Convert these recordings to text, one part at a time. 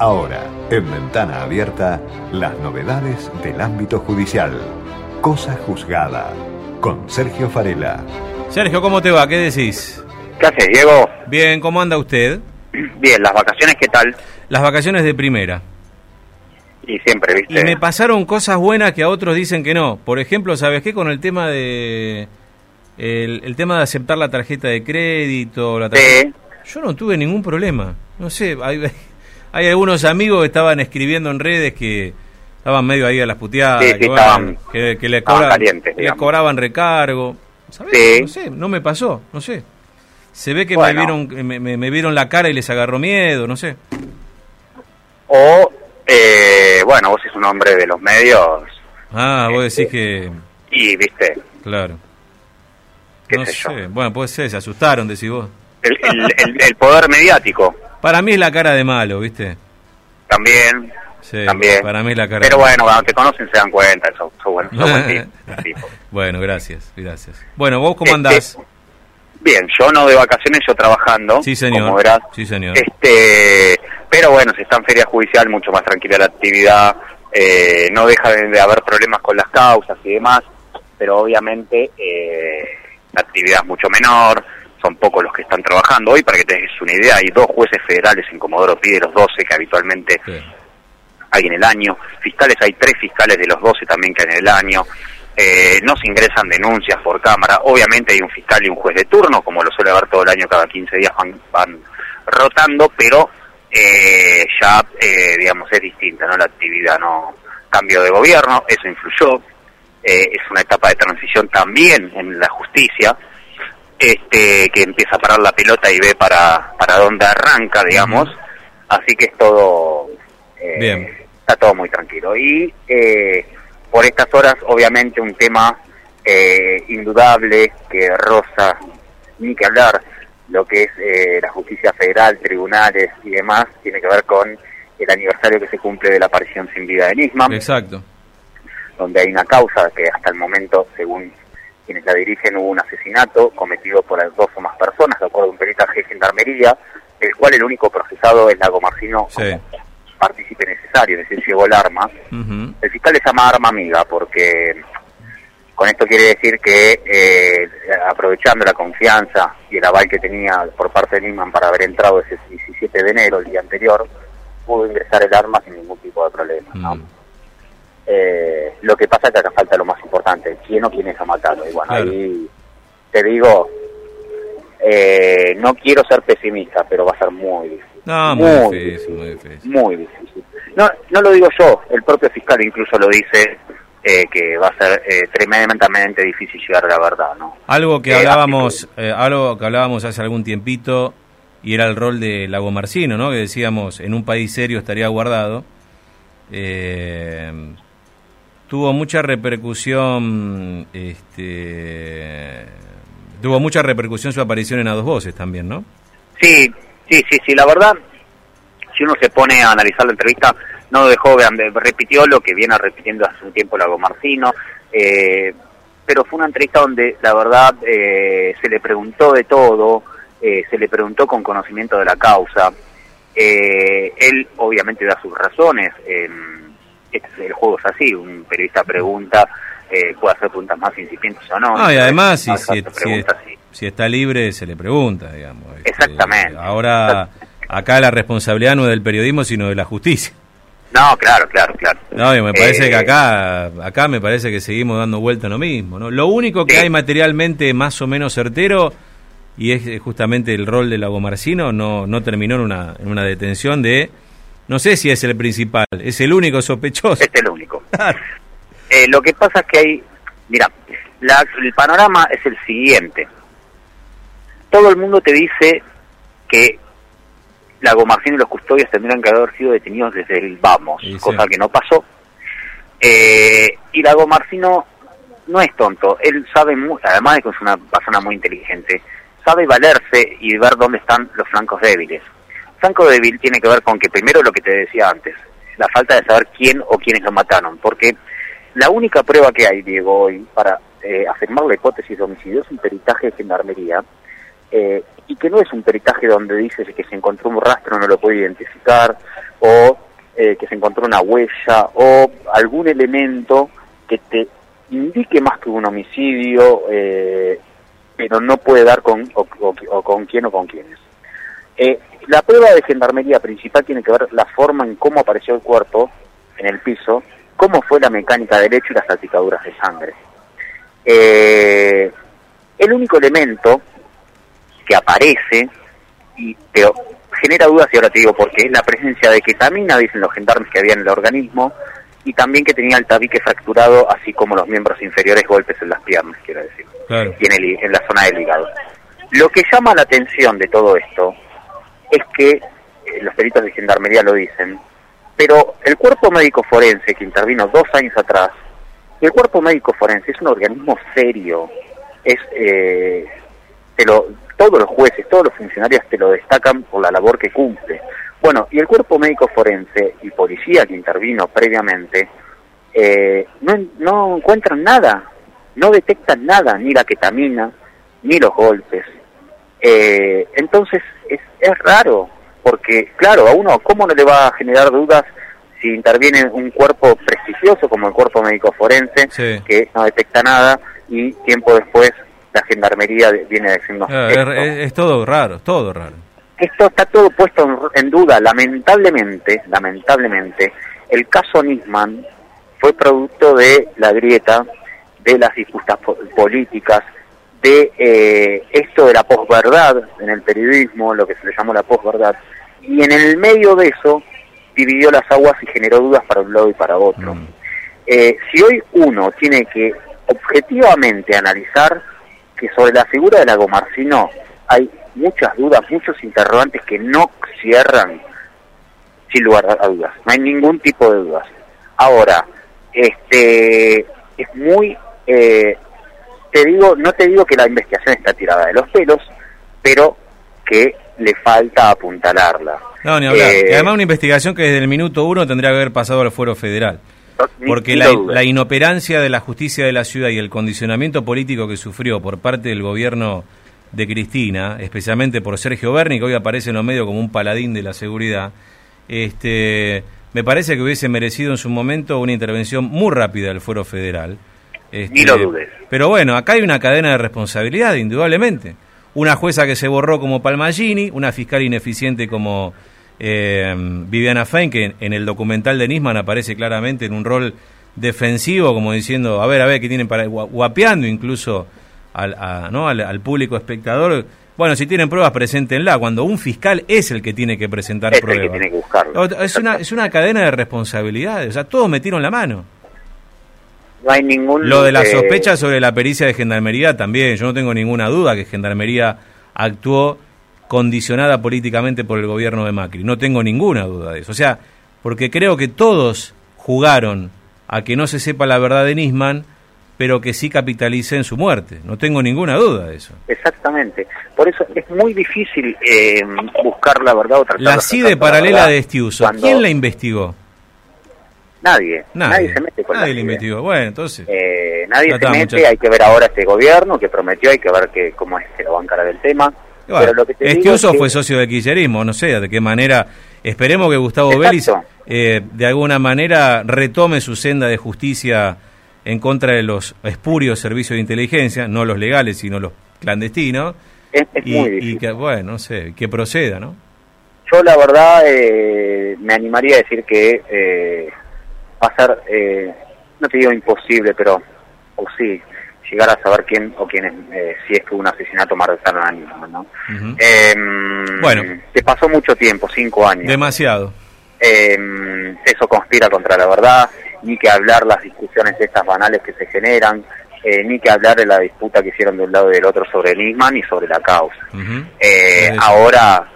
Ahora, en Ventana Abierta, las novedades del ámbito judicial. Cosa juzgada. Con Sergio Farela. Sergio, ¿cómo te va? ¿Qué decís? ¿Qué haces, Diego? Bien, ¿cómo anda usted? Bien, ¿las vacaciones qué tal? Las vacaciones de primera. Y siempre, ¿viste? Y me pasaron cosas buenas que a otros dicen que no. Por ejemplo, ¿sabes qué? Con el tema de... El, el tema de aceptar la tarjeta de crédito, la tarjeta... Sí. Yo no tuve ningún problema. No sé, hay, hay algunos amigos que estaban escribiendo en redes que estaban medio ahí a las puteadas, Sí, sí, que, bueno, estaban- que, que le, estaban cobra- calientes, les cobraban recargo. ¿Sabés? Sí. No sé, no me pasó, no sé. Se ve que me, vieron, me, me- me vieron la cara y les agarró miedo, no sé. O, eh, bueno, vos sos un hombre de los medios Ah, vos decís que... y, ¿viste? Claro. ¿Qué no sé yo? bueno, puede ser, se asustaron, decís vos. El, el, el- el poder mediático Para mí es la cara de malo, ¿viste? también. Sí, también. para mí es la cara Pero de bueno, cuando te conocen se dan cuenta, sos, sos buen, sos buen tipo, tipo. Bueno, gracias, gracias. Bueno, ¿vos cómo Este, andás? Bien, yo no de vacaciones, yo trabajando, Sí, señor. como verás. Sí, señor. Este, pero bueno, si está en feria judicial, mucho más tranquila la actividad, eh, no deja de, de haber problemas con las causas y demás, pero obviamente eh, la actividad es mucho menor, son pocos los que están trabajando. Hoy, para que te des una idea, hay dos jueces federales en Comodoro Pi de los 12 que habitualmente Sí. hay en el año, fiscales hay tres fiscales de los 12 también que hay en el año, eh, no se ingresan denuncias por cámara, obviamente hay un fiscal y un juez de turno, como lo suele haber todo el año, cada 15 días van, van rotando, pero eh, ya, eh, digamos, es distinta, ¿no? La actividad, ¿no? Cambio de gobierno, eso influyó, eh, es una etapa de transición también en la justicia, este que empieza a parar la pelota y ve para, para dónde arranca, digamos, así que es todo eh, Bien. está todo muy tranquilo y eh, por estas horas obviamente un tema eh, indudable que roza ni que hablar lo que es eh, la justicia federal, tribunales y demás tiene que ver con el aniversario que se cumple de la aparición sin vida de Nisman Exacto. donde hay una causa que hasta el momento, según quienes la dirigen, hubo un asesinato cometido por dos o más personas, de acuerdo a un peritaje de gendarmería, el cual el único procesado es Lago Marcino Sí. partícipe necesario, es decir, llevó el arma. El fiscal le llama arma amiga porque con esto quiere decir que eh, aprovechando la confianza y el aval que tenía por parte de Nisman para haber entrado ese 17 de enero, el día anterior, pudo ingresar el arma sin ningún tipo de problema. ¿no? Mm. Eh, lo que pasa es que acá falta lo más importante, quién o quiénes ha matado. Y bueno, Claro. ahí te digo, eh, no quiero ser pesimista, pero va a ser muy difícil. No, muy difícil, muy difícil. Muy difícil. No, no lo digo yo, el propio fiscal incluso lo dice, eh, que va a ser eh, tremendamente difícil llegar a la verdad, ¿no? Algo que Eh, hablábamos, eh, algo que hablábamos hace algún tiempito y era el rol de Lago Marcino, ¿no? Que decíamos en un país serio estaría guardado. Tuvo mucha repercusión, este, tuvo mucha repercusión su aparición en A dos voces también, ¿no? Sí, sí, sí, sí, la verdad, si uno se pone a analizar la entrevista, no dejó, de- repitió lo que viene repitiendo hace un tiempo Lago Marcino, eh, pero fue una entrevista donde la verdad eh, se le preguntó de todo, eh, se le preguntó con conocimiento de la causa, eh, él obviamente da sus razones, este- el juego es así, un periodista pregunta, eh, puede hacer preguntas más incipientes o no. Ah, y además, si, No, si, hace si- preguntas, sí. si está libre, se le pregunta, digamos. Este, Exactamente. Ahora, acá la responsabilidad no es del periodismo, sino de la justicia. No, claro, claro, claro. No, y me parece Eh, que acá, acá me parece que seguimos dando vuelta a lo mismo, ¿no? Lo único que Sí. hay materialmente más o menos certero, y es eh, justamente el rol del Lago Marcino, no, no terminó en una, en una detención de, no sé si es el principal, es el único sospechoso. Es el único. Eh, lo que pasa es que hay, mira, la- el panorama es el siguiente. Todo el mundo te dice que Lago Marcino y los custodios tendrían que haber sido detenidos desde el vamos, Sí, sí. cosa que no pasó. Eh, y Lago Marcino no es tonto, él sabe mucho, además de que es una persona muy inteligente, sabe valerse y ver dónde están los flancos débiles. Flanco débil tiene que ver con que primero lo que te decía antes, la falta de saber quién o quiénes lo mataron, porque la única prueba que hay, Diego, hoy para eh, afirmar la hipótesis de homicidio es un peritaje de gendarmería eh, y que no es un peritaje donde dice que se encontró un rastro, no lo puede identificar, o eh, que se encontró una huella, o algún elemento que te indique más que un homicidio, eh, pero no puede dar con, o, con quién o con quiénes. Eh, la prueba de gendarmería principal tiene que ver la forma en cómo apareció el cuerpo en el piso, cómo fue la mecánica del hecho y las salpicaduras de sangre. Eh, el único elemento que aparece y te genera dudas, y ahora te digo por qué, es la presencia de ketamina, dicen los gendarmes que había en el organismo, y también que tenía el tabique fracturado, así como los miembros inferiores, golpes en las piernas, quiero decir, y en, en la zona del hígado. Lo que llama la atención de todo esto es que, eh, los peritos de gendarmería lo dicen, pero el cuerpo médico forense que intervino dos años atrás, el cuerpo médico forense es un organismo serio, es eh, todos los jueces, todos los funcionarios te lo destacan por la labor que cumple. Bueno, y el cuerpo médico forense y policía que intervino previamente eh, no, no encuentran nada, no detectan nada, ni la ketamina, ni los golpes. Eh, entonces es, es raro, porque claro, a uno, ¿cómo no le va a generar dudas si interviene un cuerpo prestigioso como el cuerpo médico forense, que no detecta nada, y tiempo después la gendarmería viene a decirnos... Ah, es, todo raro, todo raro. Esto está todo puesto en, duda, lamentablemente, lamentablemente, el caso Nisman fue producto de la grieta, de las disputas políticas, de eh, esto de la posverdad en el periodismo, lo que se le llamó la posverdad, y en el medio de eso dividió las aguas y generó dudas para un lado y para otro. Mm. Eh, si hoy uno tiene que objetivamente analizar que sobre la figura de Lago Marcino hay muchas dudas, muchos interrogantes que no cierran sin lugar a dudas, no hay ningún tipo de dudas. Ahora, este es muy eh, te digo, no te digo que la investigación está tirada de los pelos, pero que le falta apuntalarla. No, ni hablar. Eh, además una investigación que desde el minuto uno tendría que haber pasado al fuero federal. Porque la, inoperancia de la justicia de la ciudad y el condicionamiento político que sufrió por parte del gobierno de Cristina, especialmente por Sergio Berni, que hoy aparece en los medios como un paladín de la seguridad, este, me parece que hubiese merecido en su momento una intervención muy rápida del fuero federal. Este, Ni lo dudes. Pero bueno, acá hay una cadena de responsabilidad, indudablemente. Una jueza que se borró como Palmagini, una fiscal ineficiente como eh, Viviana Fein, que en, el documental de Nisman aparece claramente en un rol defensivo, como diciendo, a ver, a ver, ¿qué tienen para...? guapeando incluso al, ¿no? al, público espectador. Bueno, si tienen pruebas, preséntenla. Cuando un fiscal es el que tiene que presentar pruebas. tiene que buscarlo. Es una, es una cadena de responsabilidades. O sea, todos metieron la mano no hay ningún... Lo de la sospecha sobre la pericia de Gendarmería también, yo no tengo ninguna duda que Gendarmería actuó condicionada políticamente por el gobierno de Macri, no tengo ninguna duda de eso. O sea, porque creo que todos jugaron a que no se sepa la verdad de Nisman, pero que sí capitalicen su muerte. No tengo ninguna duda de eso. Exactamente. Por eso es muy difícil eh, buscar la verdad o tratar La CIDE paralela de Estiuso, ¿quién la investigó? Nadie, nadie, se mete con nadie le investigó. Bueno, entonces. Eh, nadie se mete, hay que ver ahora este gobierno que prometió, hay que ver que, cómo es que lo bancará del tema. pero lo que uso fue socio del kirchnerismo, no sé de qué manera. Esperemos que Gustavo Vélez eh, de alguna manera retome su senda de justicia en contra de los espurios servicios de inteligencia, no los legales, sino los clandestinos. Es, y, muy difícil. y que, bueno, no sé, que proceda, ¿no? Yo la verdad eh, me animaría a decir que eh, va a ser, eh, no te digo imposible, pero o sí, llegar a saber quién o quién es, eh, si es que un asesinato más anónimo, ¿no? Em, bueno. Se pasó mucho tiempo, cinco años. Demasiado. Em, eso conspira contra la verdad, ni que hablar las discusiones estas banales que se generan, eh, ni que hablar de la disputa que hicieron de un lado y del otro sobre Nisman y sobre la causa. ahora,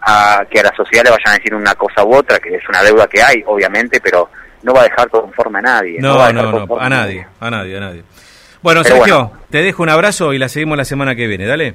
a que a la sociedad le vayan a decir una cosa u otra, que es una deuda que hay, obviamente, pero no va a dejar conforme a nadie. No, no, no, a, nadie, a nadie, a nadie. Bueno, Sergio, te dejo un abrazo y la seguimos la semana que viene, dale.